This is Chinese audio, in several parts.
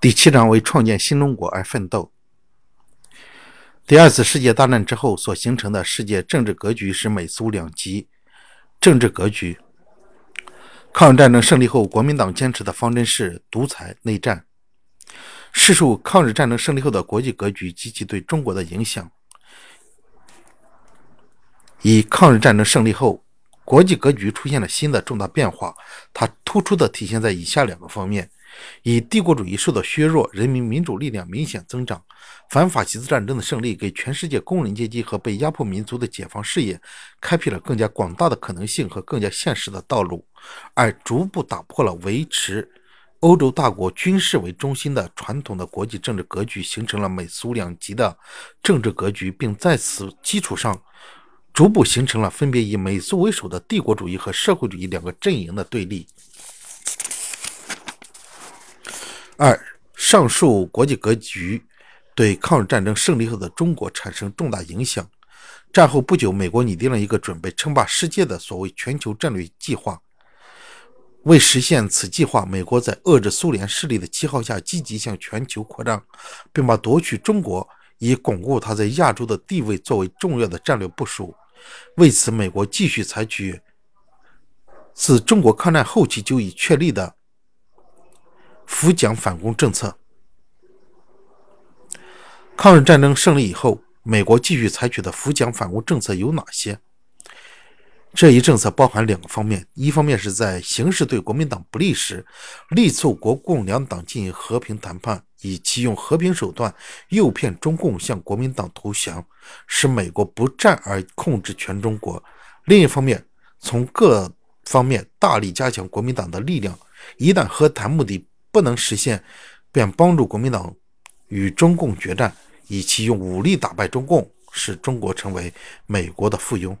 第七章为创建新中国而奋斗。第二次世界大战之后所形成的世界政治格局是美苏两极政治格局。抗日战争胜利后，国民党坚持的方针是独裁内战。试述抗日战争胜利后的国际格局及其对中国的影响。以抗日战争胜利后，国际格局出现了新的重大变化，它突出的体现在以下两个方面：以帝国主义受到削弱，人民民主力量明显增长。反法西斯战争的胜利，给全世界工人阶级和被压迫民族的解放事业开辟了更加广大的可能性和更加现实的道路，而逐步打破了维持欧洲大国军事为中心的传统的国际政治格局，形成了美苏两极的政治格局，并在此基础上逐步形成了分别以美苏为首的帝国主义和社会主义两个阵营的对立。二，上述国际格局。对抗日战争胜利后的中国产生重大影响。战后不久，美国拟定了一个准备称霸世界的所谓全球战略计划。为实现此计划，美国在遏制苏联势力的旗号下，积极向全球扩张，并把夺取中国以巩固它在亚洲的地位作为重要的战略部署。为此，美国继续采取自中国抗战后期就已确立的扶蒋反攻政策。抗日战争胜利以后，美国继续采取的扶蒋反攻政策有哪些？这一政策包含两个方面：一方面是在形势对国民党不利时，力促国共两党进行和平谈判，以其用和平手段诱骗中共向国民党投降，使美国不战而控制全中国；另一方面，从各方面大力加强国民党的力量，一旦和谈目的不能实现，便帮助国民党与中共决战。以其用武力打败中共，使中国成为美国的附庸。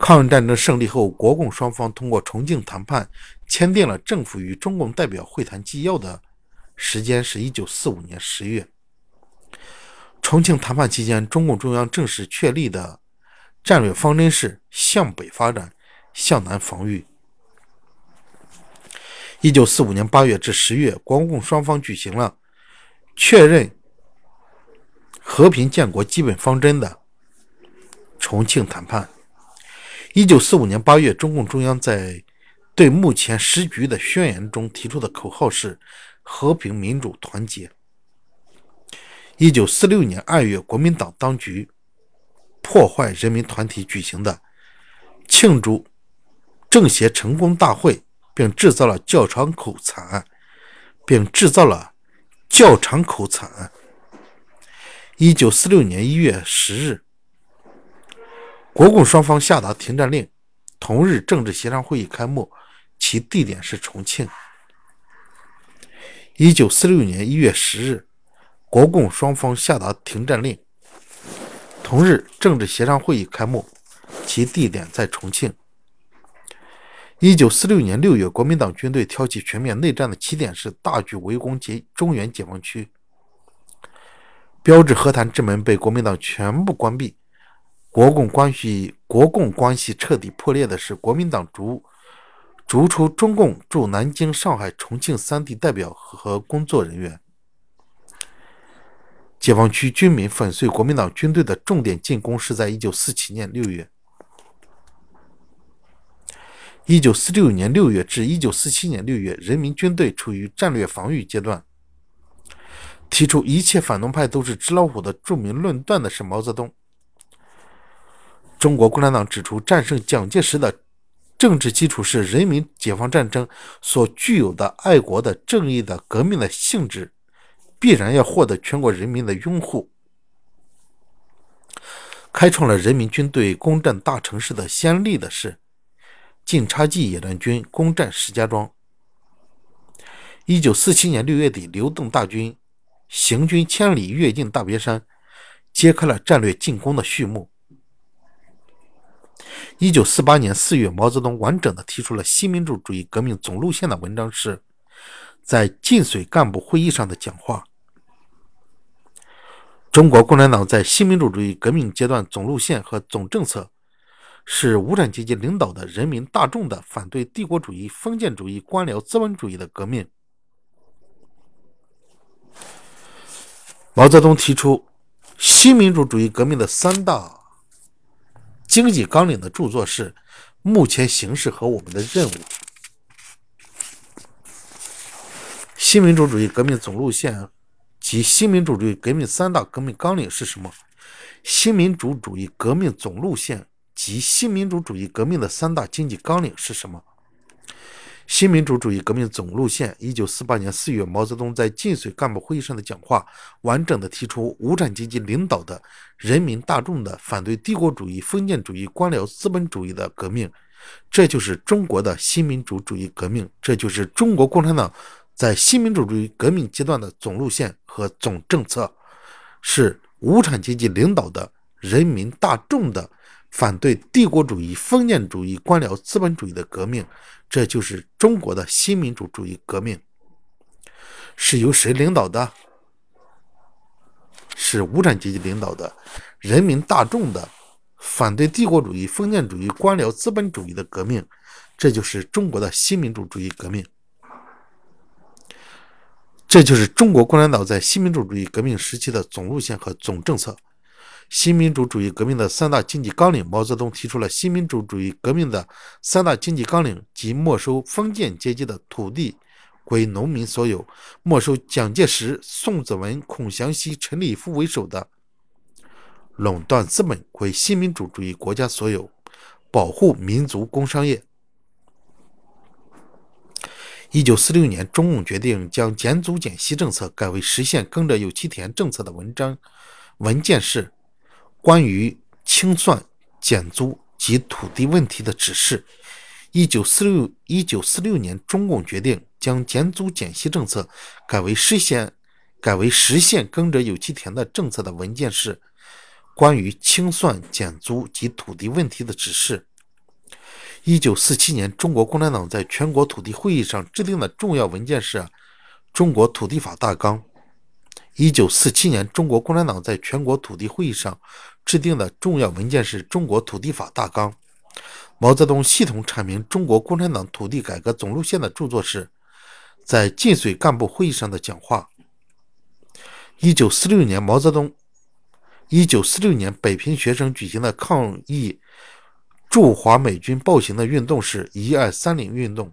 抗日战争胜利后，国共双方通过重庆谈判签订了政府与中共代表会谈纪要的时间是一九四五年十月。重庆谈判期间，中共中央正式确立的战略方针是向北发展，向南防御。一九四五年八月至十月，国共双方举行了。确认和平建国基本方针的重庆谈判。一九四五年八月，中共中央在对目前时局的宣言中提出的口号是“和平、民主、团结”。一九四六年二月，国民党当局破坏人民团体举行的庆祝政协成功大会，并制造了教场口惨案，并制造了。教场口惨案。一九四六年一月十日，国共双方下达停战令。同日，政治协商会议开幕，其地点是重庆。一九四六年一月十日，国共双方下达停战令。同日，政治协商会议开幕，其地点在重庆。一九四六年六月，国民党军队挑起全面内战的起点是大举围攻解中原解放区，标志和谈之门被国民党全部关闭，国共关系国共关系彻底破裂的是国民党逐逐出中共驻南京、上海、重庆三地代表和工作人员，解放区军民粉碎国民党军队的重点进攻是在一九四七年六月。一九四六年六月至一九四七年六月，人民军队处于战略防御阶段。提出一切反动派都是纸老虎的著名论断的是毛泽东。中国共产党指出，战胜蒋介石的政治基础是人民解放战争所具有的爱国的、正义的、革命的性质，必然要获得全国人民的拥护。开创了人民军队攻占大城市的先例的是。晋察冀野战军攻占石家庄。一九四七年六月底，刘邓大军行军千里，跃进大别山，揭开了战略进攻的序幕。一九四八年四月，毛泽东完整的提出了新民主主义革命总路线的文章是在晋绥干部会议上的讲话。中国共产党在新民主主义革命阶段总路线和总政策。是无产阶级领导的人民大众的反对帝国主义、封建主义、官僚资本主义的革命。毛泽东提出新民主主义革命的三大经济纲领的著作是《目前形势和我们的任务》。新民主主义革命总路线及新民主主义革命三大革命纲领是什么？新民主主义革命总路线及新民主主义革命的三大经济纲领是什么？新民主主义革命总路线。一九四八年四月，毛泽东在晋绥干部会议上的讲话，完整的提出无产阶级领导的人民大众的反对帝国主义、封建主义、官僚资本主义的革命，这就是中国的新民主主义革命，这就是中国共产党在新民主主义革命阶段的总路线和总政策，是无产阶级领导的人民大众的反对帝国主义、封建主义、官僚资本主义的革命。这就是中国的新民主主义革命，是由谁领导的？是无产阶级领导的，人民大众的反对帝国主义、封建主义、官僚资本主义的革命。这就是中国的新民主主义革命。这就是中国共产党在新民主主义革命时期的总路线和总政策。新民主主义革命的三大经济纲领，毛泽东提出了新民主主义革命的三大经济纲领，即没收封建阶级的土地归农民所有，没收蒋介石、宋子文、孔祥熙、陈立夫为首的垄断资本归新民主主义国家所有，保护民族工商业。一九四六年，中共决定将减租减息政策改为实现“耕者有其田”政策的文章文件是。关于清算、减租及土地问题的指示，一九四六一九四六年，中共决定将减租减息政策改为实现改为实现“耕者有其田”的政策的文件是《关于清算、减租及土地问题的指示》。一九四七年，中国共产党在全国土地会议上制定的重要文件是《中国土地法大纲》。一九四七年，中国共产党在全国土地会议上制定的重要文件是《中国土地法大纲》。毛泽东系统阐明中国共产党土地改革总路线的著作是在晋绥干部会议上的讲话。一九四六年，毛泽东一九四六年北平学生举行的抗议驻华美军暴行的运动是一二三零运动。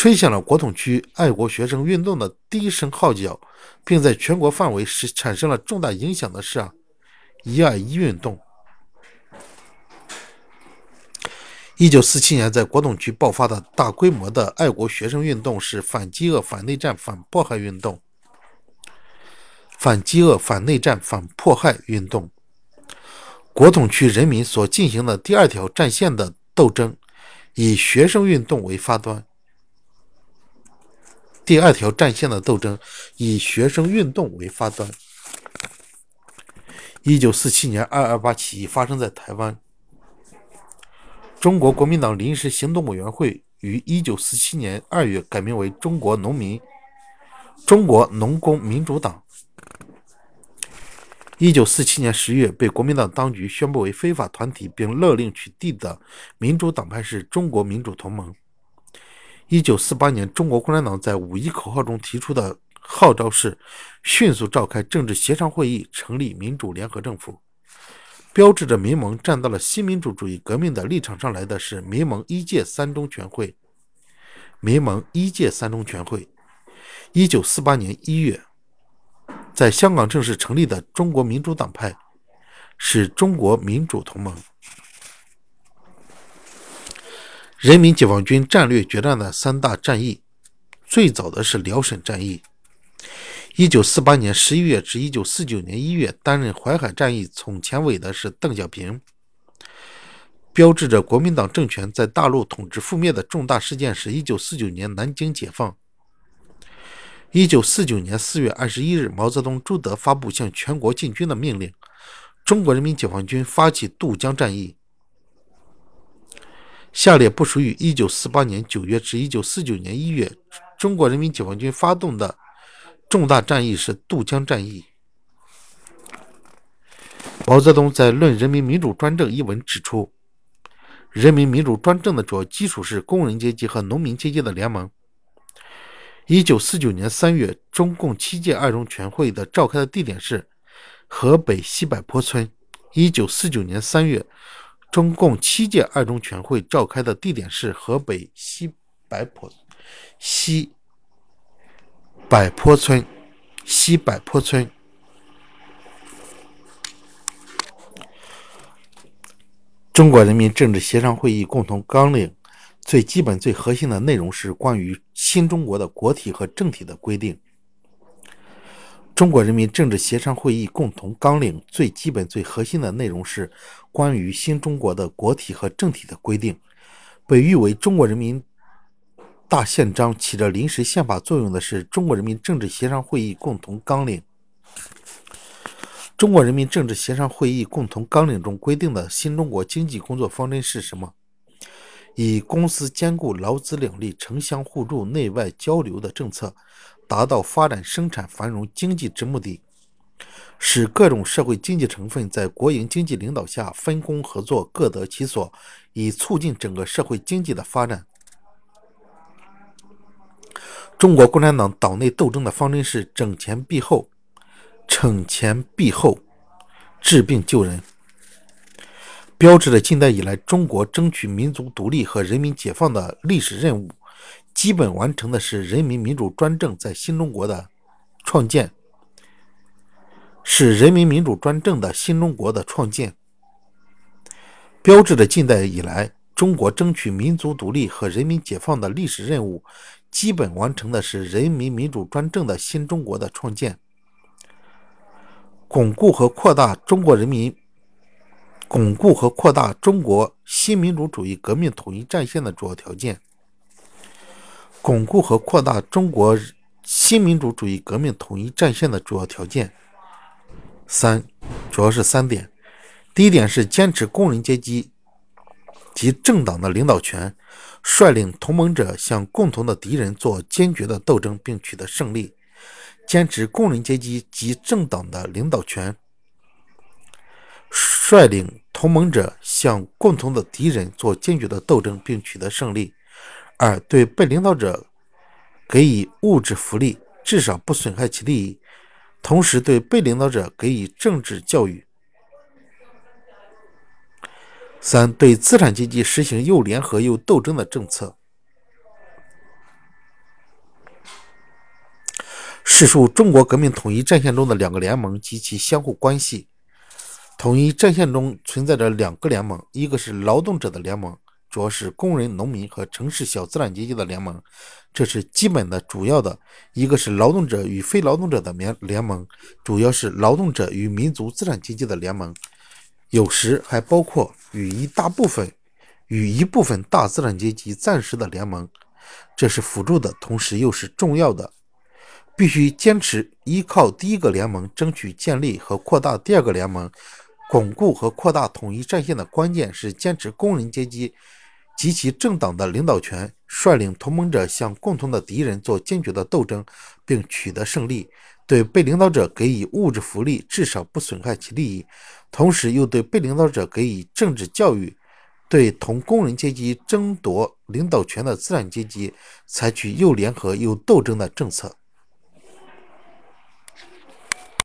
吹响了国统区爱国学生运动的第一声号角，并在全国范围是产生了重大影响的是啊，一二一运动。一九四七年在国统区爆发的大规模的爱国学生运动是反饥饿、反内战、反迫害运动。反饥饿、反内战、反迫害运动。国统区人民所进行的第二条战线的斗争，以学生运动为发端。第二条战线的斗争以学生运动为发端。一九四七年二二八起义发生在台湾。中国国民党临时行动委员会于一九四七年二月改名为中国农民中国农工民主党。一九四七年十月被国民党当局宣布为非法团体，并勒令取缔的民主党派是中国民主同盟。一九四八年，中国共产党在五一口号中提出的号召是：迅速召开政治协商会议，成立民主联合政府。标志着民盟站到了新民主主义革命的立场上来的是民盟一届三中全会。民盟一届三中全会，一九四八年一月，在香港正式成立的中国民主党派，是中国民主同盟。人民解放军战略决战的三大战役，最早的是辽沈战役。一九四八年十一月至一九四九年一月，担任淮海战役总前委的是邓小平。标志着国民党政权在大陆统治覆灭的重大事件是一九四九年南京解放。一九四九年四月二十一日，毛泽东、朱德发布向全国进军的命令，中国人民解放军发起渡江战役。下列不属于1948年9月至1949年1月中国人民解放军发动的重大战役是渡江战役。毛泽东在《论人民民主专政》一文指出，人民民主专政的主要基础是工人阶级和农民阶级的联盟。一九四九年三月，中共七届二中全会的召开的地点是河北西柏坡村。一九四九年三月，中共七届二中全会召开的地点是河北西柏坡西柏坡村。西柏坡村。中国人民政治协商会议共同纲领最基本、最核心的内容是关于新中国的国体和政体的规定。中国人民政治协商会议共同纲领最基本、最核心的内容是关于新中国的国体和政体的规定，被誉为中国人民。大宪章起着临时宪法作用的是中国人民政治协商会议共同纲领。中国人民政治协商会议共同纲领中规定的新中国经济工作方针是什么？以公私兼顾、劳资两利、城乡互助、内外交流的政策，达到发展生产繁荣经济之目的，使各种社会经济成分在国营经济领导下分工合作，各得其所，以促进整个社会经济的发展。中国共产党党内斗争的方针是整前毖后、惩前毖后、治病救人，标志着近代以来中国争取民族独立和人民解放的历史任务基本完成的是人民民主专政在新中国的创建，是人民民主专政的新中国的创建，标志着近代以来中国争取民族独立和人民解放的历史任务。基本完成的是人民民主专政的新中国的创建，巩固和扩大中国人民巩固和扩大中国新民主主义革命统一战线的主要条件，巩固和扩大中国新民主主义革命统一战线的主要条件三，主要是三点。第一点是坚持工人阶级及政党的领导权。率领同盟者向共同的敌人做坚决的斗争，并取得胜利；坚持工人阶级及政党的领导权，率领同盟者向共同的敌人做坚决的斗争，并取得胜利。二、对被领导者给予物质福利，至少不损害其利益；同时对被领导者给予政治教育。三对资产阶级实行又联合又斗争的政策。叙述中国革命统一战线中的两个联盟及其相互关系。统一战线中存在着两个联盟，一个是劳动者的联盟，主要是工人、农民和城市小资产阶级的联盟，这是基本的、主要的；一个是劳动者与非劳动者的联联盟，主要是劳动者与民族资产阶级的联盟。有时还包括与一大部分、与一部分大资产阶级暂时的联盟，这是辅助的，同时又是重要的。必须坚持依靠第一个联盟，争取建立和扩大第二个联盟，巩固和扩大统一战线的关键是坚持工人阶级及其政党的领导权，率领同盟者向共同的敌人做坚决的斗争，并取得胜利。对被领导者给予物质福利，至少不损害其利益。同时，又对被领导者给予政治教育，对同工人阶级争夺领导权的资产阶级采取又联合又斗争的政策。